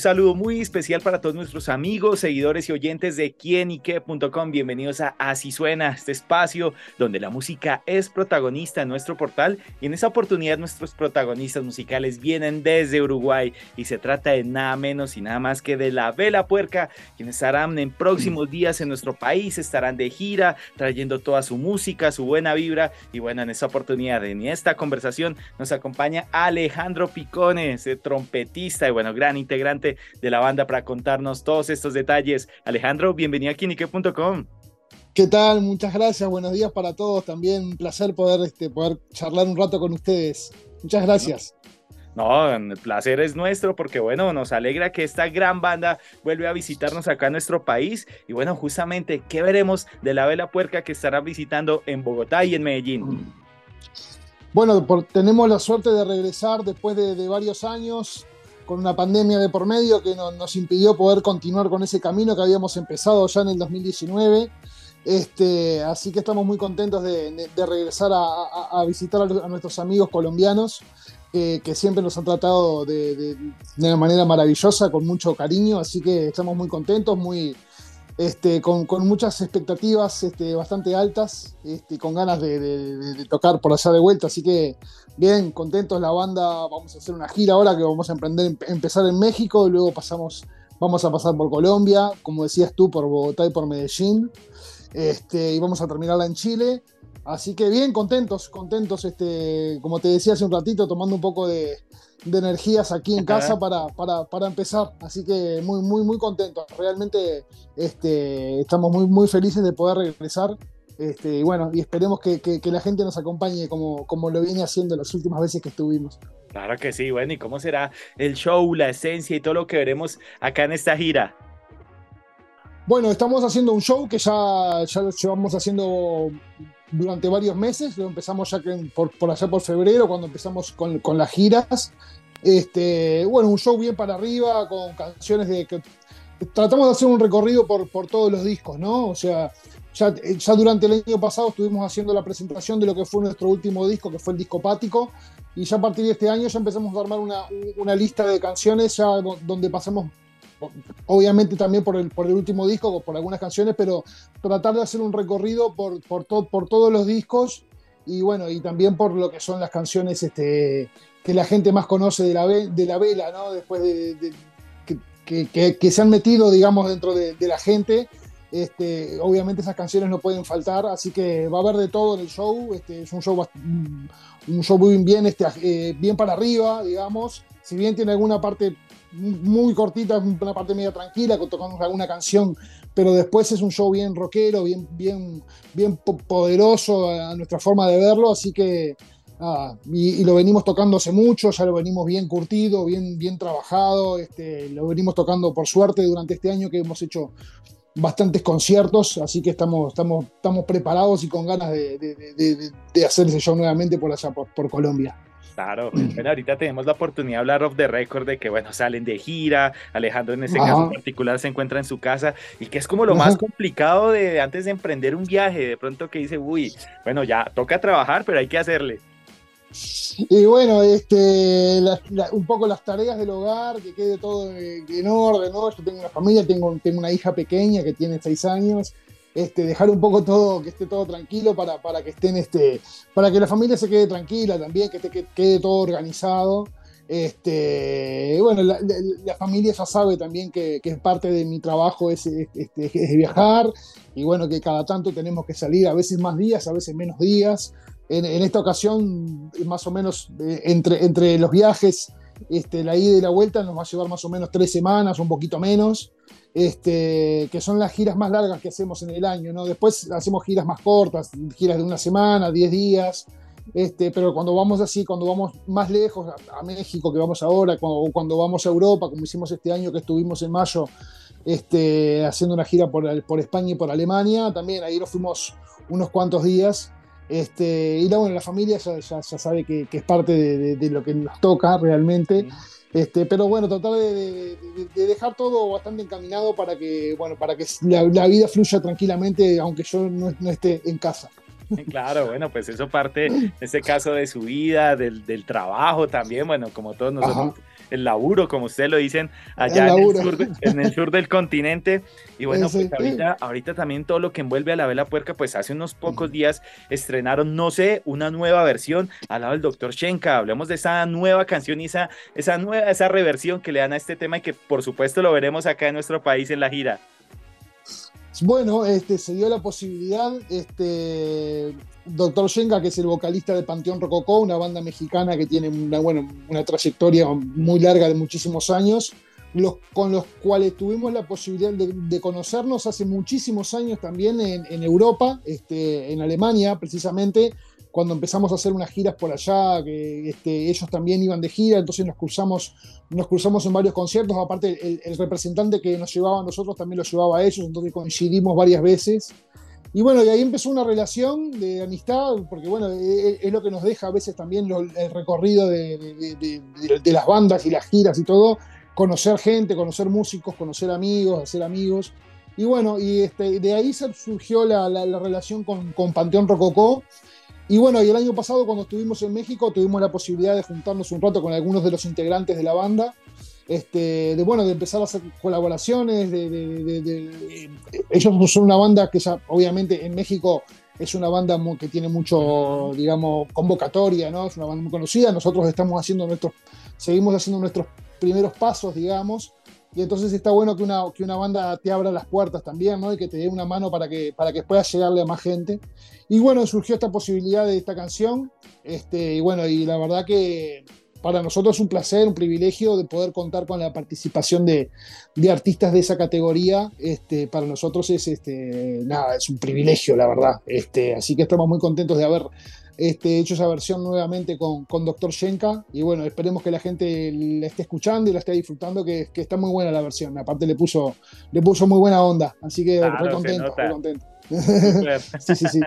Saludo muy especial para todos nuestros amigos, seguidores y oyentes de quienique.com. Bienvenidos a Así Suena, este espacio donde la música es protagonista en nuestro portal y en esta oportunidad nuestros protagonistas musicales vienen desde Uruguay y se trata de nada menos y nada más que de La Vela Puerca, quienes estarán en próximos días en nuestro país, estarán de gira, trayendo toda su música, su buena vibra y bueno, en esta oportunidad, en esta conversación nos acompaña Alejandro Picones, trompetista y bueno, gran integrante de la banda para contarnos todos estos detalles. Alejandro, bienvenido a Kinique.com. ¿Qué tal? Muchas gracias, buenos días para todos. También un placer poder, este, poder charlar un rato con ustedes. Muchas gracias. No, el placer es nuestro porque bueno, nos alegra que esta gran banda vuelve a visitarnos acá en nuestro país y bueno, justamente, ¿qué veremos de la Vela Puerca que estará visitando en Bogotá y en Medellín? Bueno, tenemos la suerte de regresar después de varios años con una pandemia de por medio que nos impidió poder continuar con ese camino que habíamos empezado ya en el 2019. Este, así que estamos muy contentos de, regresar a, visitar a, nuestros amigos colombianos que siempre nos han tratado de, de, una manera maravillosa, con mucho cariño. Así que estamos muy contentos, muy, este, con, muchas expectativas este, bastante altas, este, con ganas de, tocar por allá de vuelta. Así que bien, contentos la banda. Vamos a hacer una gira ahora que vamos a emprender, empezar en México, luego pasamos, vamos a pasar por Colombia, como decías tú, por Bogotá y por Medellín. Este, y vamos a terminarla en Chile. Así que bien, contentos, contentos, este, como te decía hace un ratito, tomando un poco de, de energías aquí en casa para, para, empezar. Así que muy, muy, muy contentos. Realmente este, estamos muy, muy felices de poder regresar. Este, y bueno, y esperemos que, la gente nos acompañe como, como lo viene haciendo las últimas veces que estuvimos. Claro que sí, bueno, ¿y cómo será el show, la esencia y todo lo que veremos acá en esta gira? Bueno, estamos haciendo un show que ya, ya lo llevamos haciendo durante varios meses, lo empezamos ya por, por allá por febrero, cuando empezamos con, las giras. Este, bueno, un show bien para arriba, con canciones de que tratamos de hacer un recorrido por, todos los discos, ¿no? O sea, ya, ya, durante el año pasado estuvimos haciendo la presentación de lo que fue nuestro último disco, que fue el disco Pático, y ya a partir de este año ya empezamos a armar una, una lista de canciones ya donde pasamos obviamente también por el, por el último disco, por algunas canciones, pero tratar de hacer un recorrido por, por, por todos los discos y bueno, y también por lo que son las canciones este, que la gente más conoce de la, de la vela, ¿no? Después de, que, que, se han metido, digamos, dentro de, la gente. Este, obviamente esas canciones no pueden faltar, así que va a haber de todo en el show. Este, es un show, un show muy bien, este, eh, bien para arriba, digamos. Si bien tiene alguna parte muy cortita, una parte media tranquila, tocando alguna canción, pero después es un show bien rockero, bien, bien, bien poderoso a nuestra forma de verlo, así que y, lo venimos tocando hace mucho, ya lo venimos bien curtido, bien, bien trabajado, este, lo venimos tocando por suerte durante este año que hemos hecho bastantes conciertos, así que estamos, estamos, estamos preparados y con ganas de, hacer ese show nuevamente por allá, por Colombia. Claro, bueno, ahorita tenemos la oportunidad de hablar off the record de que, bueno, salen de gira, Alejandro en ese caso en particular se encuentra en su casa y que es como lo más complicado de antes de emprender un viaje, de pronto que dice, uy, bueno, ya toca trabajar, pero hay que hacerle. Y bueno, este, un poco las tareas del hogar, que quede todo en orden, ¿no? Yo tengo una familia, tengo, tengo una hija pequeña que tiene seis años, este, dejar un poco todo, que esté todo tranquilo para, para, que estén, este, para que la familia se quede tranquila también, que, esté, quede todo organizado. Este, bueno, la, familia ya sabe también que, que, parte de mi trabajo es, este, es, viajar y bueno, que cada tanto tenemos que salir, a veces más días, a veces menos días. En, en esta ocasión, más o menos, eh, entre, entre los viajes, este, la ida y la vuelta nos va a llevar más o menos tres semanas, un poquito menos este, que son las giras más largas que hacemos en el año, ¿no? Después hacemos giras más cortas, giras de una semana, 10 días, este, pero cuando vamos así, cuando vamos más lejos, a, México, que vamos ahora, o cuando, vamos a Europa, como hicimos este año que estuvimos en mayo, este, haciendo una gira por, por España y por Alemania, también ahí nos fuimos unos cuantos días. Este, y la, bueno, la familia ya, sabe que, es parte de, lo que nos toca realmente. Este, pero bueno, tratar de, dejar todo bastante encaminado para que, bueno, para que la, vida fluya tranquilamente, aunque yo no, esté en casa. Claro, bueno, pues eso parte, en este caso, de su vida, del, trabajo también, bueno, como todos nosotros el laburo, como ustedes lo dicen, allá en el, sur del continente. Y bueno, pues ahorita, ahorita también todo lo que envuelve a la vela puerca, pues hace unos pocos días estrenaron, no sé, una nueva versión al lado del doctor Shenka. Hablemos de esa nueva canción y esa, esa nueva, esa reversión que le dan a este tema y que por supuesto lo veremos acá en nuestro país en la gira. Bueno, este, se dio la posibilidad, este, Doctor Shenga, que es el vocalista de Panteón Rococó, una banda mexicana que tiene una, bueno, una trayectoria muy larga de muchísimos años, con los cuales tuvimos la posibilidad de, conocernos hace muchísimos años también en, en Europa, este, en Alemania precisamente, cuando empezamos a hacer unas giras por allá, que este, ellos también iban de gira, entonces nos cruzamos, nos cruzamos en varios conciertos, aparte el, representante que nos llevaba a nosotros también lo llevaba a ellos, entonces coincidimos varias veces. Y bueno, y ahí empezó una relación de amistad, porque bueno, e, e, es, lo que nos deja a veces también el recorrido de, las bandas y las giras y todo, conocer gente, conocer músicos, conocer amigos, hacer amigos. Y bueno, y este, de ahí surgió la, la relación con, con Panteón Rococó, y bueno, el año pasado cuando estuvimos en México tuvimos la posibilidad de juntarnos un rato con algunos de los integrantes de la banda, este, de bueno, de empezar a hacer colaboraciones, de, ellos son una banda que ya, obviamente en México es una banda que tiene mucho, digamos, convocatoria, ¿no? Es una banda muy conocida, nosotros estamos haciendo nuestros, seguimos haciendo nuestros primeros pasos, digamos, y entonces está bueno que una, que una banda te abra las puertas también, ¿no? Y que te dé una mano para que, para que puedas llegarle a más gente. Y bueno, surgió esta posibilidad de esta canción. Este, y bueno, y la verdad que para nosotros es un placer, un privilegio de poder contar con la participación de, de artistas de esa categoría. Este, para nosotros es este, nada, es un privilegio, la verdad. Este, así que estamos muy contentos de haber este, hecho esa versión nuevamente con, con Dr. Shenka. Y bueno, esperemos que la gente la esté escuchando y la esté disfrutando, que, que está muy buena la versión. Aparte le puso, le puso muy buena onda. Así que muy contento, muy contento. sí, sí, sí.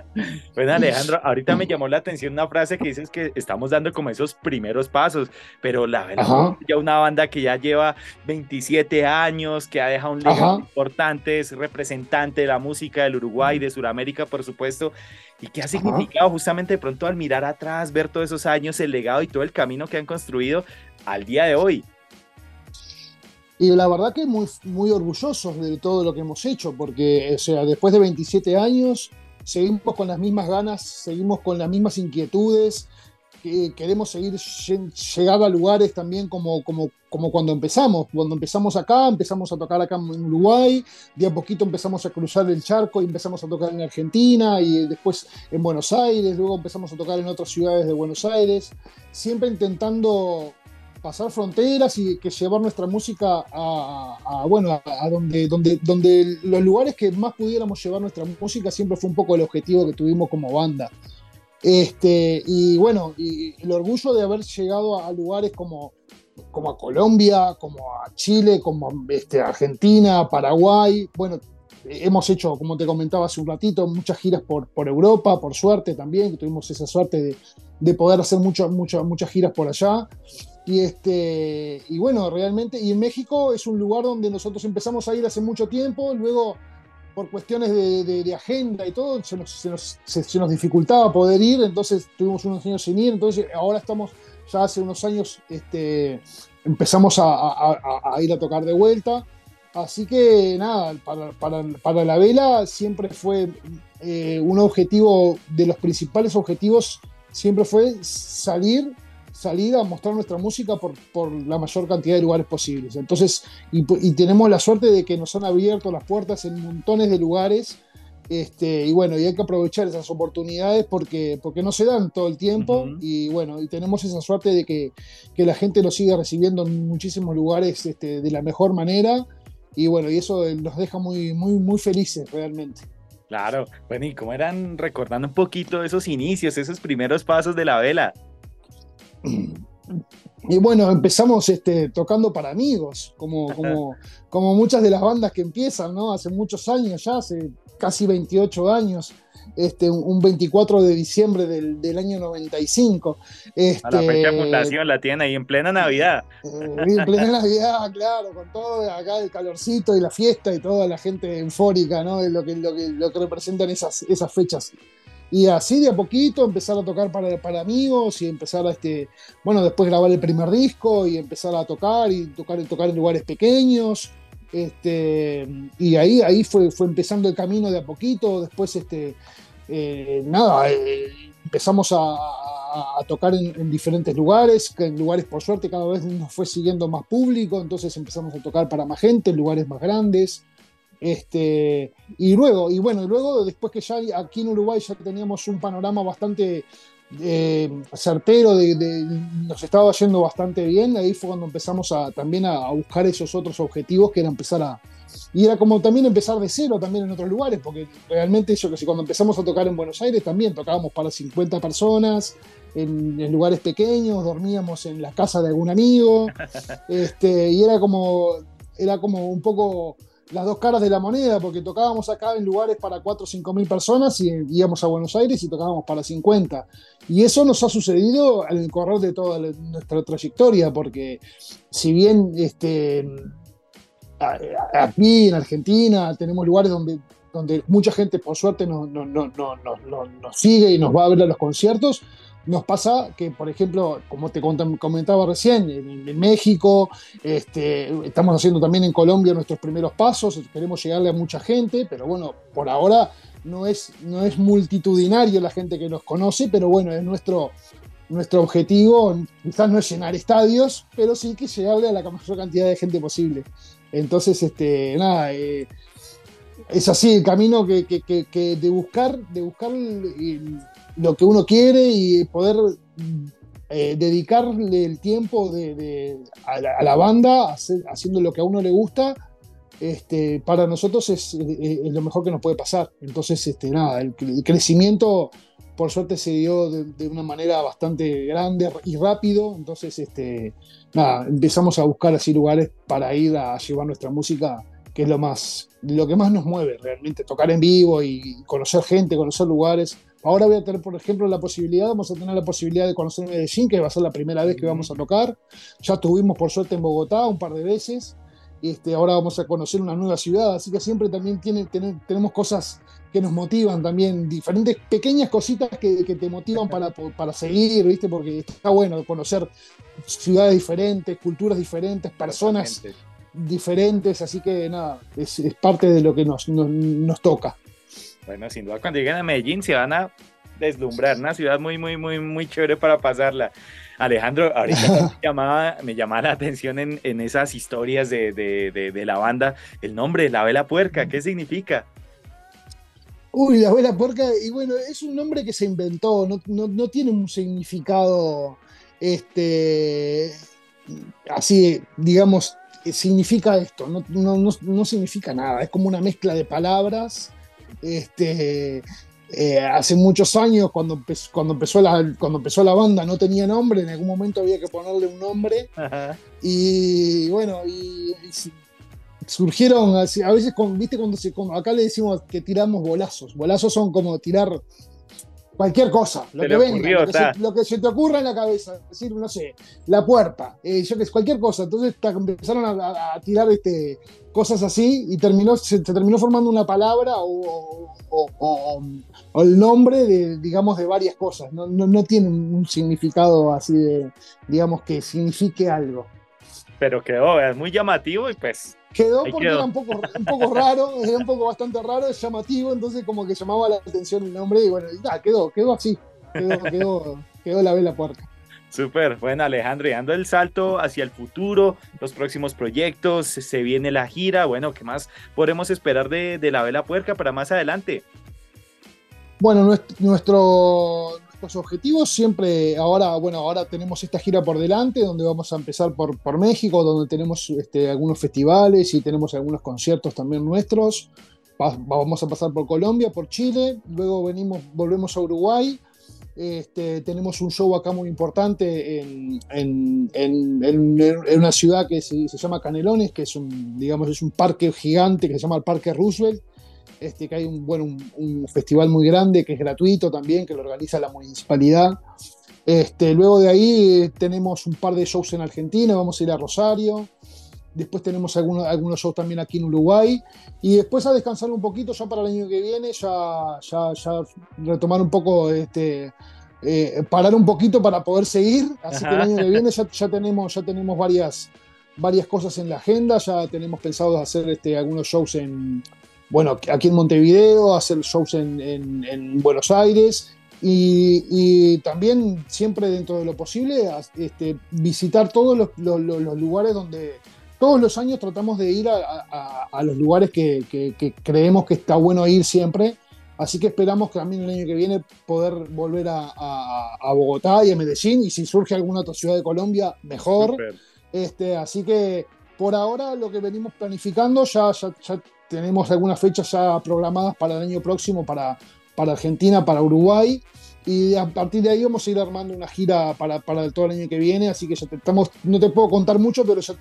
Bueno, Alejandro, ahorita me llamó la atención una frase que dices que estamos dando como esos primeros pasos, pero la verdad, ya una banda que ya lleva 27 años, que ha dejado un legado importante, es representante de la música del Uruguay, de Sudamérica, por supuesto, y que ha significado justamente de pronto al mirar atrás, ver todos esos años, el legado y todo el camino que han construido al día de hoy. Y la verdad que muy, muy orgullosos de todo lo que hemos hecho, porque o sea, después de 27 años seguimos con las mismas ganas, seguimos con las mismas inquietudes, que queremos seguir llegando a lugares también como, como, como cuando empezamos. Cuando empezamos acá, empezamos a tocar acá en Uruguay, de a poquito empezamos a cruzar el charco y empezamos a tocar en Argentina y después en Buenos Aires, luego empezamos a tocar en otras ciudades de Buenos Aires, siempre intentando pasar fronteras y que llevar nuestra música a, bueno, a, donde, donde, donde los lugares que más pudiéramos llevar nuestra música siempre fue un poco el objetivo que tuvimos como banda. Este, y bueno, y el orgullo de haber llegado a, lugares como, como a Colombia, como a Chile, como este, Argentina, Paraguay. Bueno, hemos hecho, como te comentaba hace un ratito, muchas giras por, por Europa, por suerte también, tuvimos esa suerte de, de poder hacer muchas muchas giras por allá. Y, este, y bueno, realmente, y en México es un lugar donde nosotros empezamos a ir hace mucho tiempo, luego por cuestiones de, agenda y todo, se nos, se, dificultaba poder ir, entonces tuvimos unos años sin ir, entonces ahora estamos, ya hace unos años este, empezamos a, ir a tocar de vuelta, así que nada, para, la vela siempre fue eh, un objetivo, de los principales objetivos, siempre fue salir salir a mostrar nuestra música por, por la mayor cantidad de lugares posibles. Entonces, y, tenemos la suerte de que nos han abierto las puertas en montones de lugares. Este, y bueno, y hay que aprovechar esas oportunidades porque, porque no se dan todo el tiempo. Y bueno, y tenemos esa suerte de que, que, la gente nos sigue recibiendo en muchísimos lugares este, de la mejor manera. Y bueno, y eso nos deja muy, muy, muy felices realmente. Claro, bueno, y como eran recordando un poquito esos inicios, esos primeros pasos de la vela. Y bueno, empezamos este, tocando para amigos, como, como, como muchas de las bandas que empiezan, ¿no? Hace muchos años ya, hace casi 28 años. este, un 24 de diciembre del, año 95. Este, a la fecha de fundación la tiene ahí en plena Navidad. Eh, en plena Navidad, claro, con todo acá el calorcito y la fiesta y toda la gente eufórica, ¿no? lo que, lo que, lo que representan esas, esas fechas. Y así de a poquito empezar a tocar para, para amigos y empezar a, este, bueno, después grabar el primer disco y empezar a tocar y tocar, tocar en lugares pequeños. Este, y ahí, ahí fue, fue empezando el camino de a poquito. Después, este, eh, nada, eh, empezamos a, tocar en, diferentes lugares, que en lugares por suerte cada vez nos fue siguiendo más público, entonces empezamos a tocar para más gente, en lugares más grandes. Este, y luego, y bueno, luego después que ya aquí en Uruguay ya teníamos un panorama bastante eh, certero, de, nos estaba yendo bastante bien, ahí fue cuando empezamos a, también a, buscar esos otros objetivos que era empezar a... Y era como también empezar de cero también en otros lugares, porque realmente yo que sé, cuando empezamos a tocar en Buenos Aires también tocábamos para 50 personas, en, en, lugares pequeños, dormíamos en la casa de algún amigo, este, y era como, era como un poco las dos caras de la moneda, porque tocábamos acá en lugares para 4 o 5 mil personas y íbamos a Buenos Aires y tocábamos para 50. Y eso nos ha sucedido en el correr de toda nuestra trayectoria, porque si bien este, aquí en Argentina tenemos lugares donde, donde mucha gente por suerte nos, nos sigue y nos va a ver a los conciertos, nos pasa que, por ejemplo, como te comentaba recién, en, México, este, estamos haciendo también en Colombia nuestros primeros pasos, queremos llegarle a mucha gente, pero bueno, por ahora no es, no es multitudinario la gente que nos conoce, pero bueno, es nuestro, nuestro objetivo, quizás no es llenar estadios, pero sí que llegarle a la mayor cantidad de gente posible. Entonces, este, nada, eh, es así el camino que, de buscar, de buscar lo que uno quiere y poder eh, dedicarle el tiempo a, la, banda haciendo lo que a uno le gusta. Este, para nosotros es, lo mejor que nos puede pasar. Entonces, este, nada, el, crecimiento por suerte se dio de, una manera bastante grande y rápido. Entonces, este, nada, empezamos a buscar así lugares para ir a llevar nuestra música que es lo más, lo que más nos mueve realmente, tocar en vivo y conocer gente, conocer lugares. Ahora voy a tener, por ejemplo, la posibilidad, vamos a tener la posibilidad de conocer Medellín, que va a ser la primera vez que vamos a tocar. Ya estuvimos, por suerte, en Bogotá un par de veces. Este, ahora vamos a conocer una nueva ciudad, así que siempre también tiene, tenemos cosas que nos motivan también, diferentes pequeñas cositas que, que te motivan para, para, seguir, ¿viste? Porque está bueno conocer ciudades diferentes, culturas diferentes, personas diferentes, así que nada, es, parte de lo que nos, nos, toca. Bueno, sin duda, cuando lleguen a Medellín se van a deslumbrar, una ciudad muy, muy, muy, muy chévere para pasarla. Alejandro, ahorita me llamaba, me llamaba la atención en, en esas historias de, de, de, la banda, el nombre, la vela puerca, ¿qué significa? Uy, la vela puerca, y bueno, es un nombre que se inventó, no, no, no tiene un significado, este, así, digamos, significa esto, no, no, significa nada, es como una mezcla de palabras. Este, eh, hace muchos años, cuando, empezó, cuando, empezó la, cuando empezó la banda, no tenía nombre, en algún momento había que ponerle un nombre. Y bueno, y, surgieron, a veces, ¿viste? Cuando, se, acá le decimos que tiramos bolazos. Bolazos son como tirar cualquier cosa, lo que venga, lo que, se, te ocurra en la cabeza, es decir, no sé, la puerta, eh, yo que cualquier cosa. Entonces empezaron a, tirar este, cosas así y terminó, se, terminó formando una palabra o, el nombre de, digamos, de varias cosas. No, no, tiene un significado así de, digamos, que signifique algo. Pero quedó, es muy llamativo y pues Quedó porque era un poco, un poco raro, era un poco bastante raro, es llamativo, entonces como que llamaba la atención el nombre y bueno, quedó, quedó así, quedó, quedó, la vela puerca. Súper, bueno Alejandro, y dando el salto hacia el futuro, los próximos proyectos, se viene la gira, bueno, ¿qué más podemos esperar de, de la vela puerca para más adelante? Bueno, nuestro, los objetivos siempre, ahora, bueno, ahora tenemos esta gira por delante, donde vamos a empezar por, por México, donde tenemos este, algunos festivales y tenemos algunos conciertos también nuestros. vamos a pasar por Colombia, por Chile, luego venimos, volvemos a Uruguay. Este, tenemos un show acá muy importante en, en, en, una ciudad que se, se, llama Canelones, que es un, digamos, es un parque gigante que se llama el Parque Roosevelt, este, que hay un, bueno, un, festival muy grande que es gratuito también, que lo organiza la municipalidad. Este, luego de ahí tenemos un par de shows en Argentina, vamos a ir a Rosario. Después tenemos algunos, algunos shows también aquí en Uruguay. Y después a descansar un poquito ya para el año que viene, ya, ya, ya retomar un poco, este, eh, parar un poquito para poder seguir. Así que el año que viene ya, ya, tenemos, ya tenemos varias, varias cosas en la agenda. Ya tenemos pensado hacer este, algunos shows en, bueno, aquí en Montevideo, hacer shows en, en, Buenos Aires. Y, y, también siempre dentro de lo posible este, visitar todos los, los, los lugares donde, todos los años tratamos de ir a, los lugares que, creemos que está bueno ir siempre. Así que esperamos que también el año que viene poder volver a, Bogotá y a Medellín. Y si surge alguna otra ciudad de Colombia, mejor. Este, así que por ahora lo que venimos planificando, ya, tenemos algunas fechas ya programadas para el año próximo para, para Argentina, para Uruguay. Y a partir de ahí vamos a ir armando una gira para, para todo el año que viene, así que ya estamos, no te puedo contar mucho, pero ya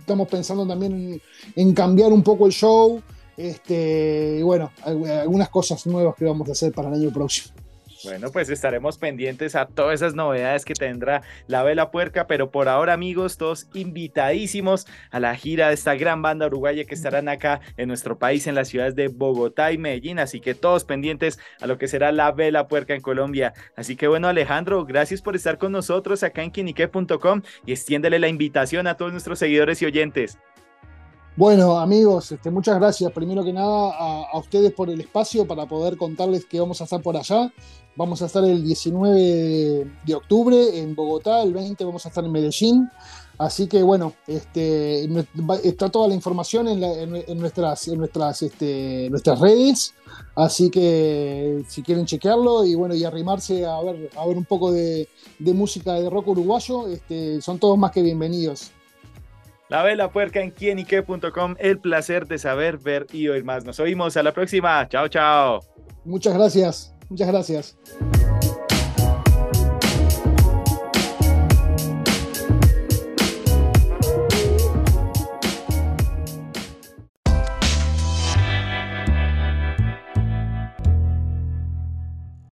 estamos pensando también en, cambiar un poco el show, este, y bueno, algunas cosas nuevas que vamos a hacer para el año próximo. Bueno, pues estaremos pendientes a todas esas novedades que tendrá la Vela Puerca, pero por ahora, amigos, todos invitadísimos a la gira de esta gran banda uruguaya que estarán acá en nuestro país, en las ciudades de Bogotá y Medellín. Así que todos pendientes a lo que será la Vela Puerca en Colombia. Así que bueno, Alejandro, gracias por estar con nosotros acá en quinique.com y extiéndele la invitación a todos nuestros seguidores y oyentes. Bueno, amigos, este, muchas gracias primero que nada a, ustedes por el espacio para poder contarles que vamos a estar por allá. Vamos a estar el 19 de octubre en Bogotá, el 20 vamos a estar en Medellín. Así que bueno, este, está toda la información en, nuestras, en nuestras, este, nuestras redes. Así que si quieren chequearlo y bueno, y arrimarse a ver, un poco de, música de rock uruguayo, este, son todos más que bienvenidos. La Vela Puerca en quienique.com. El placer de saber, ver y oír más. Nos oímos a la próxima. Chao, chao. Muchas gracias. Muchas gracias.